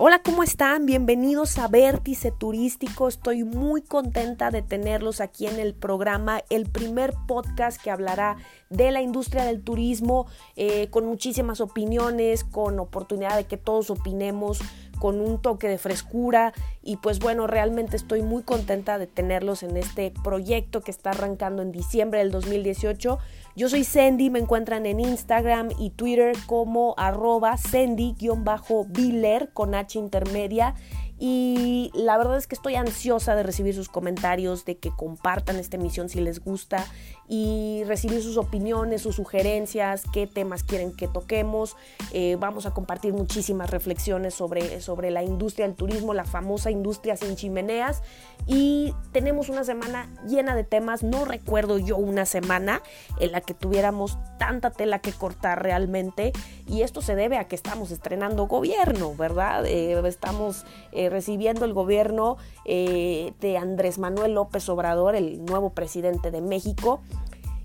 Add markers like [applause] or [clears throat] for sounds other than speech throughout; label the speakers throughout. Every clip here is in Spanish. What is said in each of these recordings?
Speaker 1: Hola, ¿cómo están? Bienvenidos a Vértice Turístico. Estoy muy contenta de tenerlos aquí en el programa, el primer podcast que hablará de la industria del turismo, eh, con muchísimas opiniones, con oportunidad de que todos opinemos con un toque de frescura y pues bueno, realmente estoy muy contenta de tenerlos en este proyecto que está arrancando en diciembre del 2018. Yo soy Sandy, me encuentran en Instagram y Twitter como arroba Sandy-Biller con H intermedia y la verdad es que estoy ansiosa de recibir sus comentarios, de que compartan esta emisión si les gusta y recibir sus opiniones, sus sugerencias, qué temas quieren que toquemos. Eh, vamos a compartir muchísimas reflexiones sobre, sobre la industria del turismo, la famosa industria sin chimeneas. Y tenemos una semana llena de temas. No recuerdo yo una semana en la que tuviéramos tanta tela que cortar realmente. Y esto se debe a que estamos estrenando gobierno, ¿verdad? Eh, estamos... Eh, recibiendo el gobierno eh, de Andrés Manuel López Obrador, el nuevo presidente de México.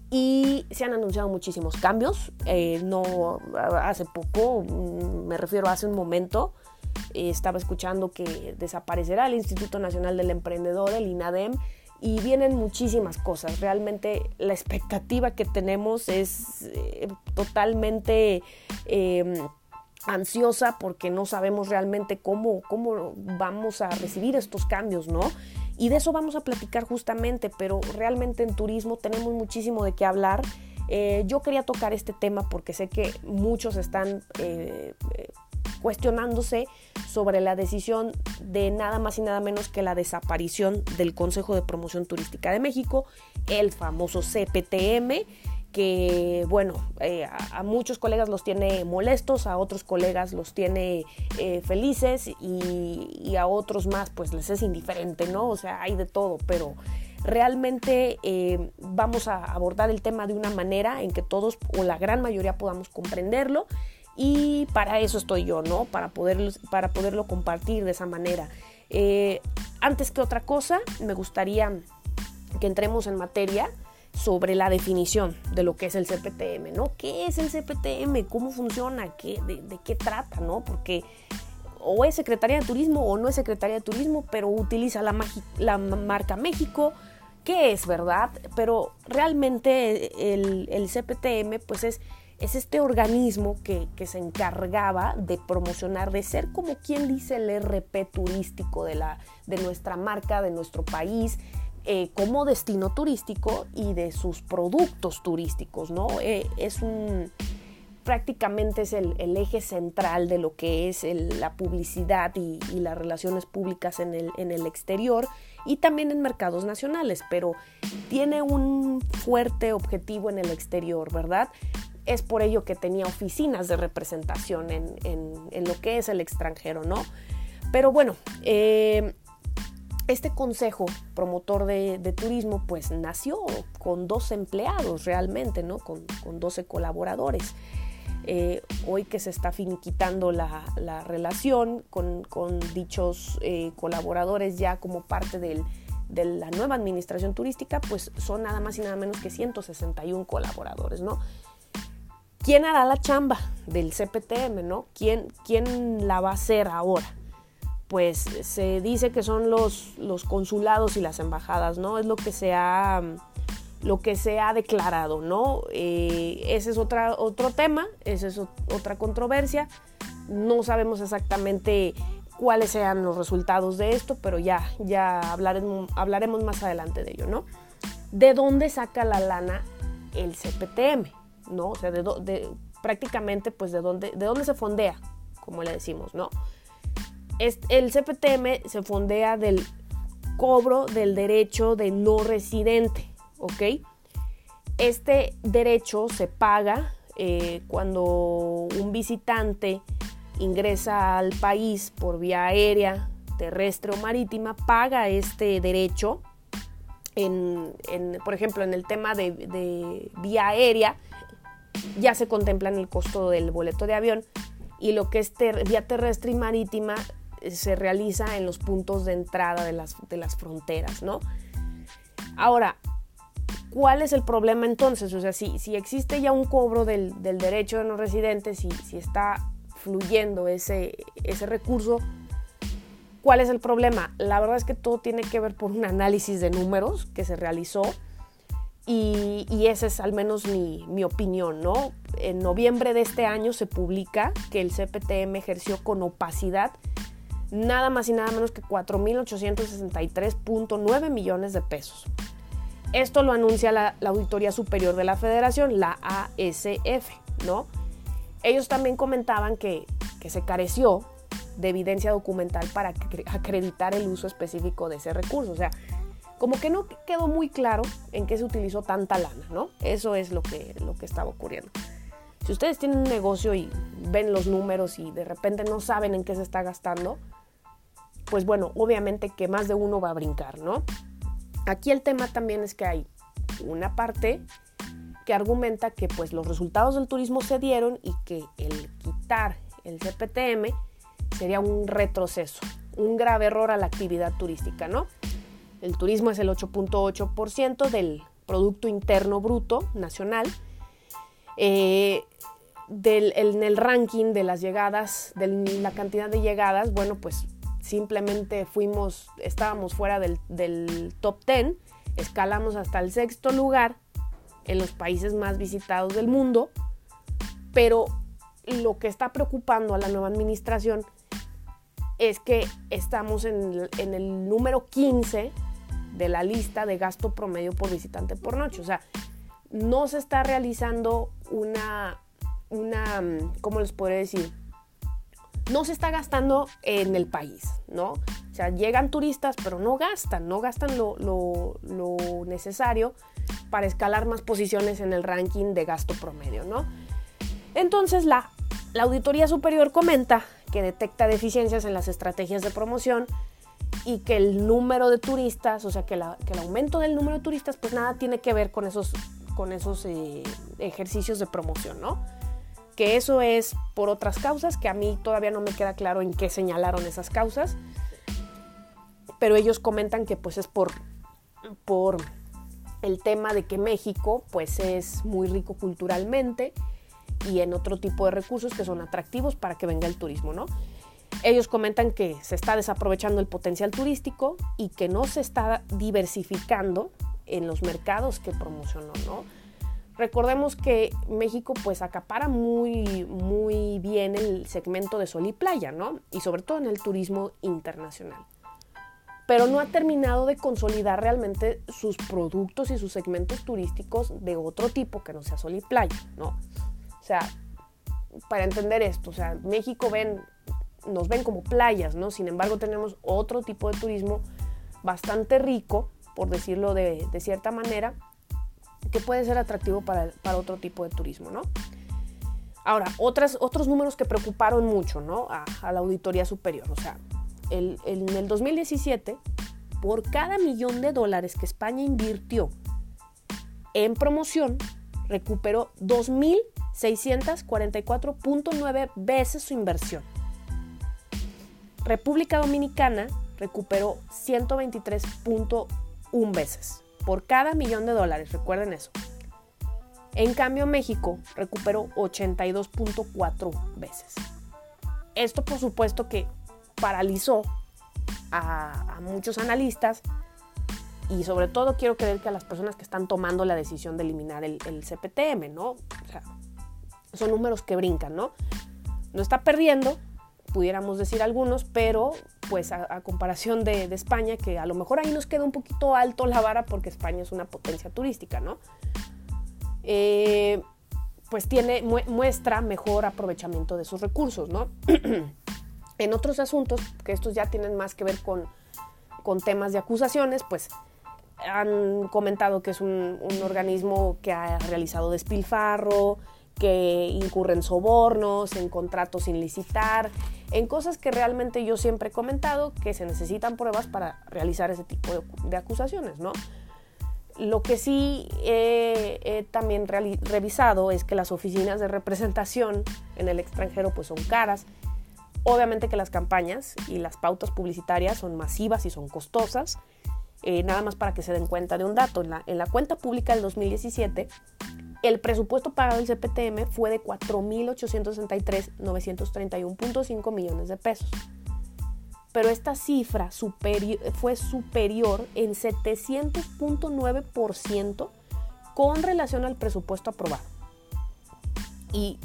Speaker 1: Y se han anunciado muchísimos cambios. Eh, no hace poco, mm, me refiero a hace un momento, eh, estaba escuchando que desaparecerá el Instituto Nacional del Emprendedor, el INADEM, y vienen muchísimas cosas. Realmente la expectativa que tenemos es totalmente em, ansiosa porque no sabemos realmente cómo, cómo vamos a recibir estos cambios, ¿no? Y de eso vamos a platicar justamente, pero realmente en turismo tenemos muchísimo de qué hablar. Eh, yo quería tocar este tema porque sé que muchos están eh, cuestionándose sobre la decisión de nada más y nada menos que la desaparición del Consejo de Promoción Turística de México, el famoso CPTM que, bueno, eh, a, muchos colegas los tiene molestos, a otros colegas los tiene eh, felices y, a otros más pues les es indiferente, ¿no? O sea, hay de todo, pero realmente eh, vamos a abordar el tema de una manera en que todos o la gran mayoría podamos comprenderlo y para eso estoy yo, ¿no? Para, poder, para poderlo compartir de esa manera. antes que otra cosa, me gustaría que entremos en materia sobre la definición de lo que es el CPTM, ¿no? ¿Qué es el CPTM? ¿Cómo funciona? ¿Qué, de, qué trata, no? Porque o es Secretaría de Turismo o no es Secretaría de Turismo, pero utiliza la, marca México, ¿qué es, verdad? Pero realmente el, CPTM, pues es, es este organismo que, que, se encargaba de promocionar, de ser como quien dice el RP turístico de, la, de nuestra marca, de nuestro país, eh, como destino turístico y de sus productos turísticos, ¿no? Eh, es un prácticamente es el, eje central de lo que es la publicidad y, las relaciones públicas en el, exterior y también en mercados nacionales, pero tiene un fuerte objetivo en el exterior, ¿verdad? Es por ello que tenía oficinas de representación en, en, lo que es el extranjero, ¿no? Pero bueno, eh, este consejo promotor de, turismo pues nació con dos empleados realmente, ¿no? Con, con 12 colaboradores. Eh, hoy que se está finiquitando la, relación con, dichos eh, colaboradores ya como parte de la nueva administración turística, pues son nada más y nada menos que 161 colaboradores, ¿no? ¿Quién hará la chamba del CPTM, ¿no? ¿Quién, quién la va a hacer ahora? Pues se dice que son los, los consulados y las embajadas, ¿no? Es lo que se ha, lo que se ha declarado, ¿no? Eh, ese es otra, otro tema, esa es otra controversia. No sabemos exactamente cuáles sean los resultados de esto, pero ya, ya hablaremos, hablaremos más adelante de ello, ¿no? ¿De dónde saca la lana el CPTM? ¿No? O sea, de, prácticamente, pues, de dónde, de dónde se fondea, como le decimos, ¿no? El CPTM se fondea del cobro del derecho de no residente, ¿ok? Este derecho se paga eh, cuando un visitante ingresa al país por vía aérea, terrestre o marítima, paga este derecho. Por ejemplo, en el tema de, de vía aérea, ya se contempla en el costo del boleto de avión y lo que es vía terrestre y marítima se realiza en los puntos de entrada de las, de las fronteras, ¿no? Ahora, ¿cuál es el problema entonces? O sea, si, si existe ya un cobro del, derecho de no residentes, si, si está fluyendo ese, ese recurso, ¿Cuál es el problema? La verdad es que todo tiene que ver por un análisis de números que se realizó y, y esa es al menos mi, mi, opinión, ¿no? En noviembre de este año se publica que el CPTM ejerció con opacidad nada más y nada menos que 4.863.9 millones de pesos. Esto lo anuncia la, Auditoría Superior de la Federación, la ASF, ¿no? Ellos también comentaban que, que se careció de evidencia documental para acreditar el uso específico de ese recurso. O sea, como que no quedó muy claro en qué se utilizó tanta lana, ¿no? Eso es lo que, lo que estaba ocurriendo. Si ustedes tienen un negocio y ven los números y de repente no saben en qué se está gastando, pues bueno, obviamente que más de uno va a brincar, ¿no? Aquí el tema también es que hay una parte que argumenta que pues los resultados del turismo se dieron y que el quitar el CPTM sería un retroceso, un grave error a la actividad turística, ¿no? El turismo es el 8.8% del Producto Interno Bruto Nacional. Eh, en el ranking de las llegadas, de la cantidad de llegadas, bueno, pues simplemente fuimos, estábamos fuera del, del top 10, escalamos hasta el sexto lugar en los países más visitados del mundo, pero lo que está preocupando a la nueva administración es que estamos en, en, el número 15 de la lista de gasto promedio por visitante por noche. O sea, no se está realizando una, una, ¿cómo les podría decir? No se está gastando en el país, ¿no? O sea, llegan turistas, pero no gastan, no gastan lo, necesario para escalar más posiciones en el ranking de gasto promedio, ¿no? Entonces la, la Auditoría Superior comenta que detecta deficiencias en las estrategias de promoción y que el número de turistas, o sea, que el aumento del número de turistas, pues nada tiene que ver con esos, con esos eh, ejercicios de promoción, ¿no? Que eso es por otras causas, que a mí todavía no me queda claro en qué señalaron esas causas, pero ellos comentan que pues es por, por el tema de que México pues es muy rico culturalmente, y en otro tipo de recursos que son atractivos para que venga el turismo, ¿no? Ellos comentan que se está desaprovechando el potencial turístico y que no se está diversificando en los mercados que promocionó, ¿no? Recordemos que México pues acapara muy, muy bien el segmento de sol y playa, ¿no? Y sobre todo en el turismo internacional. Pero no ha terminado de consolidar realmente sus productos y sus segmentos turísticos de otro tipo que no sea sol y playa, ¿no? O sea, para entender esto, o sea, México ven, nos ven como playas, ¿no? Sin embargo, tenemos otro tipo de turismo bastante rico, por decirlo de, de cierta manera, que puede ser atractivo para, para, otro tipo de turismo, ¿no? Ahora, otras, otros números que preocuparon mucho, ¿no? A, la auditoría superior, o sea, el, el, en el 2017, por cada millón de dólares que España invirtió en promoción, recuperó 2.000 644.9 veces su inversión. República Dominicana recuperó 123.1 veces por cada millón de dólares, recuerden eso. En cambio, México recuperó 82.4 veces. Esto, por supuesto, que paralizó a, muchos analistas y sobre todo quiero creer que a las personas que están tomando la decisión de eliminar el, el CPTM, ¿no? O sea, son números que brincan, ¿no? No está perdiendo, pudiéramos decir algunos, pero pues a, a comparación de, de, España, que a lo mejor ahí nos queda un poquito alto la vara porque España es una potencia turística, ¿no? Eh, pues tiene, muestra mejor aprovechamiento de sus recursos, ¿no? [clears throat] en otros asuntos, que estos ya tienen más que ver con, con temas de acusaciones, pues han comentado que es un, un organismo que ha realizado despilfarro, que incurren sobornos, en contratos sin licitar, en cosas que realmente yo siempre he comentado que se necesitan pruebas para realizar ese tipo de, acusaciones, ¿no? Lo que sí he, he también revisado es que las oficinas de representación en el extranjero pues son caras. Obviamente que las campañas y las pautas publicitarias son masivas y son costosas. Eh, nada más para que se den cuenta de un dato. En la, en la cuenta pública del 2017 el presupuesto pagado del CPTM fue de 4.863.931.5 millones de pesos. pero esta cifra fue superior en 700.9% con relación al presupuesto aprobado. Y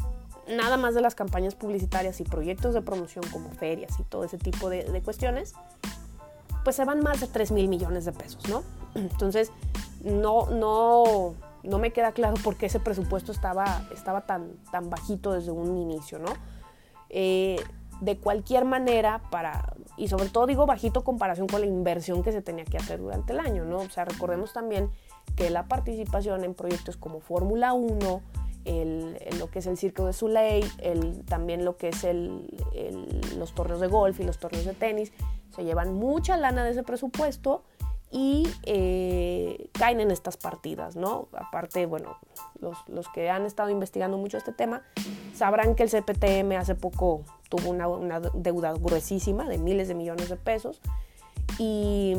Speaker 1: nada más de las campañas publicitarias y proyectos de promoción como ferias y todo ese tipo de, cuestiones, pues se van más de 3 mil millones de pesos, ¿no? [clears throat] Entonces, no, no, no me queda claro por qué ese presupuesto estaba, estaba tan, tan bajito desde un inicio, ¿no? Eh, de cualquier manera, para, y sobre todo digo bajito comparación con la inversión que se tenía que hacer durante el año, ¿no? O sea, recordemos también que la participación en proyectos como Fórmula 1, el, lo que es el Circo de Soleil, el, también lo que es el, los torneos de golf y los torneos de tenis, se llevan mucha lana de ese presupuesto y eh, caen en estas partidas, ¿no? Aparte, bueno, los, los, que han estado investigando mucho este tema sabrán que el CPTM hace poco tuvo una, una deuda gruesísima de miles de millones de pesos y,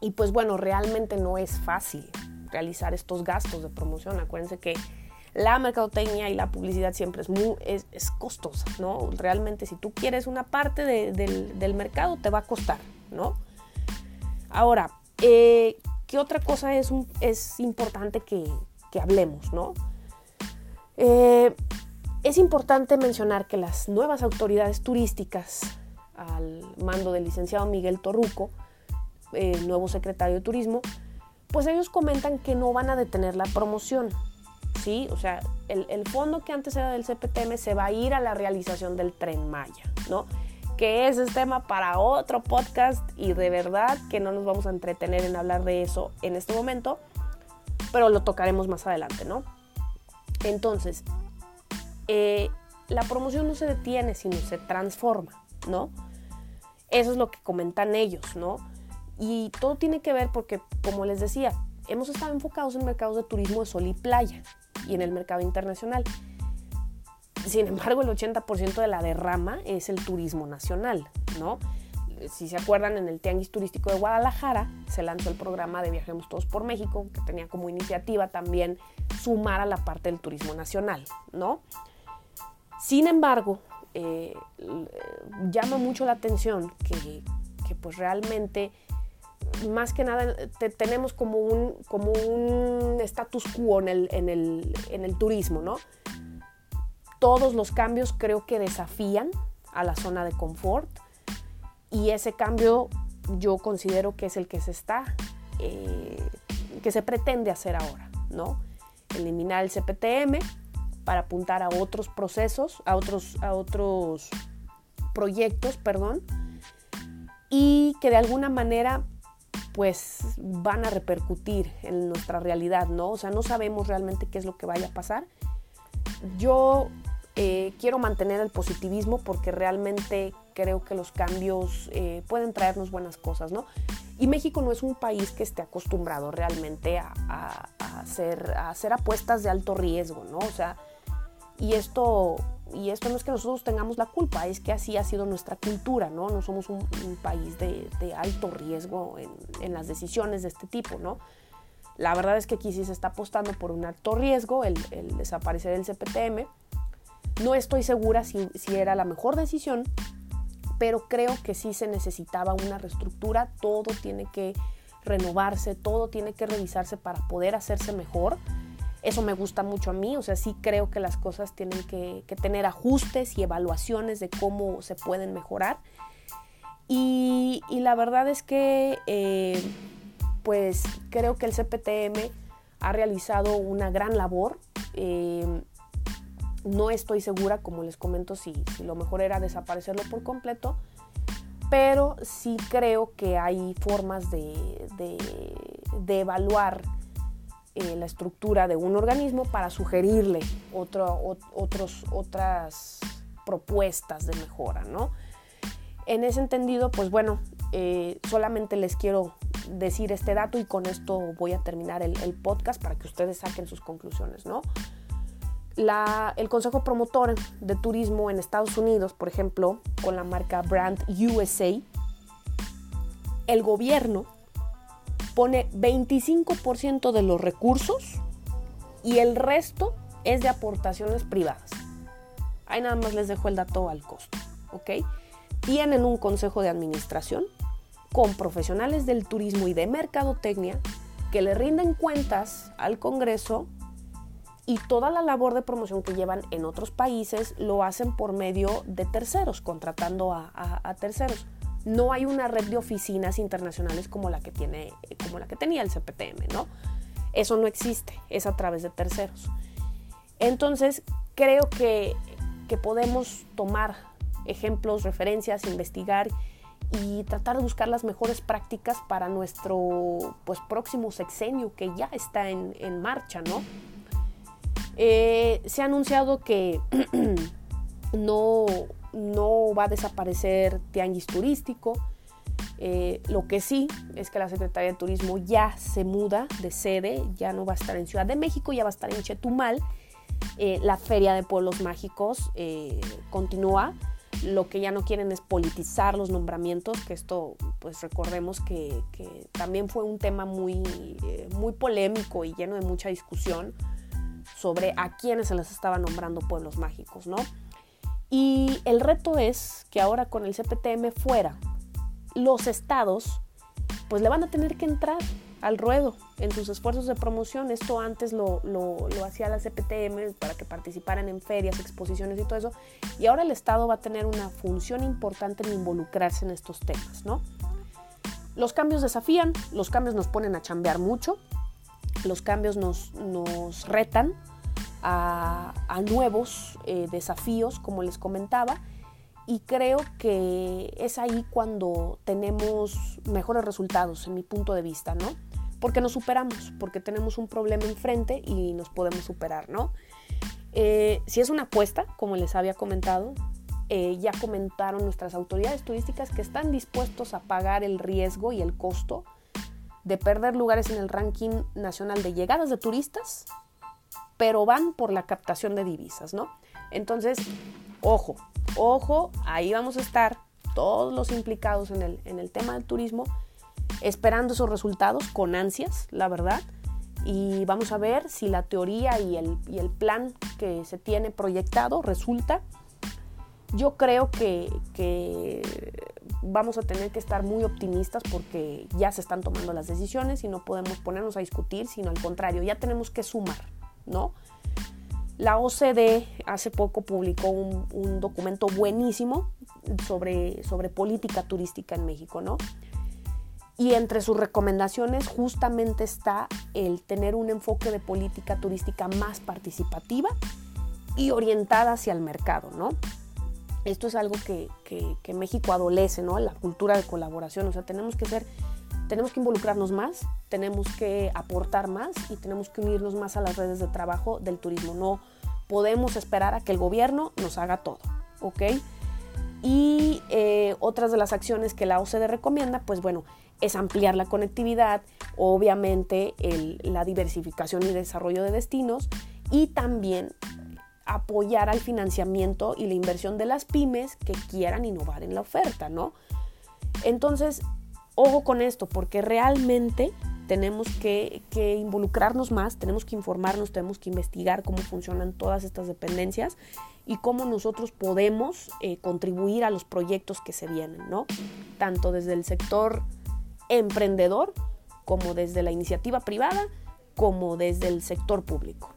Speaker 1: y, pues bueno, realmente no es fácil realizar estos gastos de promoción. Acuérdense que la mercadotecnia y la publicidad siempre es, muy, es, es costosa, ¿no? Realmente si tú quieres una parte de, del, del mercado te va a costar, ¿no? Ahora, eh, ¿qué otra cosa es, importante que, hablemos, no? Eh, es importante mencionar que las nuevas autoridades turísticas, al mando del licenciado Miguel Torruco, el nuevo secretario de Turismo, pues ellos comentan que no van a detener la promoción, ¿sí? O sea, el, el, fondo que antes era del CPTM se va a ir a la realización del Tren Maya, ¿no? Que ese es tema para otro podcast y de verdad que no nos vamos a entretener en hablar de eso en este momento, pero lo tocaremos más adelante, ¿no? Entonces, eh, la promoción no se detiene, sino se transforma, ¿no? Eso es lo que comentan ellos, ¿no? Y todo tiene que ver porque, como les decía, hemos estado enfocados en mercados de turismo de sol y playa y en el mercado internacional. Sin embargo, el 80% de la derrama es el turismo nacional, ¿no? Si se acuerdan, en el Tianguis Turístico de Guadalajara se lanzó el programa de Viajemos Todos por México, que tenía como iniciativa también sumar a la parte del turismo nacional, ¿no? Sin embargo, eh, llama mucho la atención que, pues realmente más que nada tenemos como un, como un status quo en el, en el, en el turismo, ¿no? Todos los cambios creo que desafían a la zona de confort y ese cambio yo considero que es el que se está, eh, que se pretende hacer ahora, ¿no? Eliminar el CPTM para apuntar a otros procesos, a otros, a otros proyectos, perdón, y que de alguna manera pues van a repercutir en nuestra realidad, ¿no? O sea, no sabemos realmente qué es lo que vaya a pasar. Yo eh, quiero mantener el positivismo porque realmente creo que los cambios eh, pueden traernos buenas cosas, ¿no? Y México no es un país que esté acostumbrado realmente a, hacer, a hacer apuestas de alto riesgo, ¿no? O sea, y esto, y esto no es que nosotros tengamos la culpa, es que así ha sido nuestra cultura, ¿no? No somos un, país de, alto riesgo en, en, las decisiones de este tipo, ¿no? La verdad es que aquí sí se está apostando por un alto riesgo, el, el desaparecer el CPTM, no estoy segura si, era la mejor decisión, pero creo que sí se necesitaba una reestructura, todo tiene que renovarse, todo tiene que revisarse para poder hacerse mejor. Eso me gusta mucho a mí, o sea, sí creo que las cosas tienen que, tener ajustes y evaluaciones de cómo se pueden mejorar. Y, la verdad es que, eh, pues creo que el CPTM ha realizado una gran labor. Eh, no estoy segura, como les comento, si, lo mejor era desaparecerlo por completo, pero sí creo que hay formas de, evaluar eh, la estructura de un organismo para sugerirle otras propuestas de mejora, ¿no? En ese entendido, pues bueno, eh, solamente les quiero decir este dato y con esto voy a terminar el, el podcast para que ustedes saquen sus conclusiones, ¿no? El Consejo Promotor de Turismo en Estados Unidos, por ejemplo, con la marca Brand USA, el gobierno pone 25% de los recursos y el resto es de aportaciones privadas. Ahí nada más les dejo el dato al costo, ¿ok? tienen un consejo de administración con profesionales del turismo y de mercadotecnia que le rinden cuentas al Congreso y toda la labor de promoción que llevan en otros países lo hacen por medio de terceros, contratando a, terceros. No hay una red de oficinas internacionales como la que, tiene, como la que tenía el CPTM, ¿no? Eso no existe, es a través de terceros. Entonces, creo que, que podemos tomar ejemplos, referencias, investigar y tratar de buscar las mejores prácticas para nuestro pues, próximo sexenio que ya está en, en marcha, ¿no? Eh, se ha anunciado que [clears throat] no, no va a desaparecer Tianguis Turístico. Eh, lo que sí es que la Secretaría de Turismo ya se muda de sede, ya no va a estar en Ciudad de México, ya va a estar en Chetumal. Eh, la Feria de Pueblos Mágicos continúa. Lo que ya no quieren es politizar los nombramientos, que esto, pues recordemos que, que también fue un tema muy, muy polémico y lleno de mucha discusión sobre a quiénes se les estaba nombrando pueblos mágicos, ¿no? Y el reto es que ahora con el CPTM fuera, los estados pues le van a tener que entrar al ruedo en sus esfuerzos de promoción. Esto antes lo, lo, hacía la CPTM para que participaran en ferias, exposiciones y todo eso. Y ahora el Estado va a tener una función importante en involucrarse en estos temas, ¿no? Los cambios desafían, los cambios nos ponen a chambear mucho, los cambios nos, nos retan, a, nuevos eh, desafíos, como les comentaba, y creo que es ahí cuando tenemos mejores resultados, en mi punto de vista, ¿no? Porque nos superamos, porque tenemos un problema enfrente y nos podemos superar, ¿no? Eh, si es una apuesta, como les había comentado, eh, ya comentaron nuestras autoridades turísticas que están dispuestos a pagar el riesgo y el costo de perder lugares en el ranking nacional de llegadas de turistas pero van por la captación de divisas, ¿no? Entonces, ojo, ojo, ahí vamos a estar todos los implicados en el, en el tema del turismo, esperando esos resultados con ansias, la verdad, y vamos a ver si la teoría y el, y el plan que se tiene proyectado resulta. Yo creo que, que, vamos a tener que estar muy optimistas porque ya se están tomando las decisiones y no podemos ponernos a discutir, sino al contrario, ya tenemos que sumar. ¿No? La OCDE hace poco publicó un, documento buenísimo sobre, sobre política turística en México, ¿no? Y entre sus recomendaciones justamente está el tener un enfoque de política turística más participativa y orientada hacia el mercado, ¿no? Esto es algo que, que México adolece, ¿no? La cultura de colaboración, o sea, tenemos que ser tenemos que involucrarnos más, tenemos que aportar más y tenemos que unirnos más a las redes de trabajo del turismo. No podemos esperar a que el gobierno nos haga todo, ¿ok? Y eh, otras de las acciones que la OCDE recomienda, pues bueno, es ampliar la conectividad, obviamente la diversificación y desarrollo de destinos y también apoyar al financiamiento y la inversión de las pymes que quieran innovar en la oferta, ¿no? Entonces, Ojo con esto, porque realmente tenemos que, involucrarnos más, tenemos que informarnos, tenemos que investigar cómo funcionan todas estas dependencias y cómo nosotros podemos eh, contribuir a los proyectos que se vienen, ¿no? Tanto desde el sector emprendedor, como desde la iniciativa privada, como desde el sector público.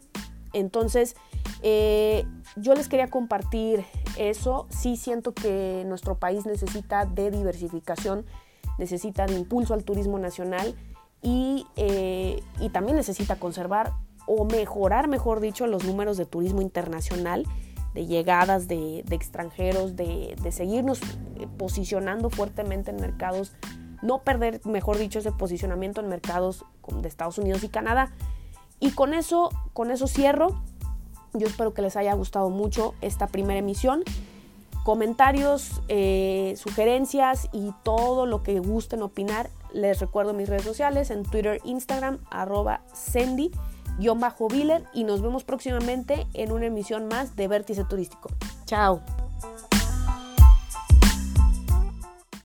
Speaker 1: Entonces, eh, yo les quería compartir eso. Sí siento que nuestro país necesita de diversificación necesita de impulso al turismo nacional eh, y, también necesita conservar o mejorar, mejor dicho, los números de turismo internacional, de llegadas de, extranjeros, de, seguirnos eh, posicionando fuertemente en mercados, no perder, mejor dicho, ese posicionamiento en mercados de Estados Unidos y Canadá. Y con eso, con eso cierro. Yo espero que les haya gustado mucho esta primera emisión comentarios, eh, sugerencias y todo lo que gusten opinar. Les recuerdo mis redes sociales en Twitter, Instagram, arroba bajo y nos vemos próximamente en una emisión más de Vértice Turístico. Chao.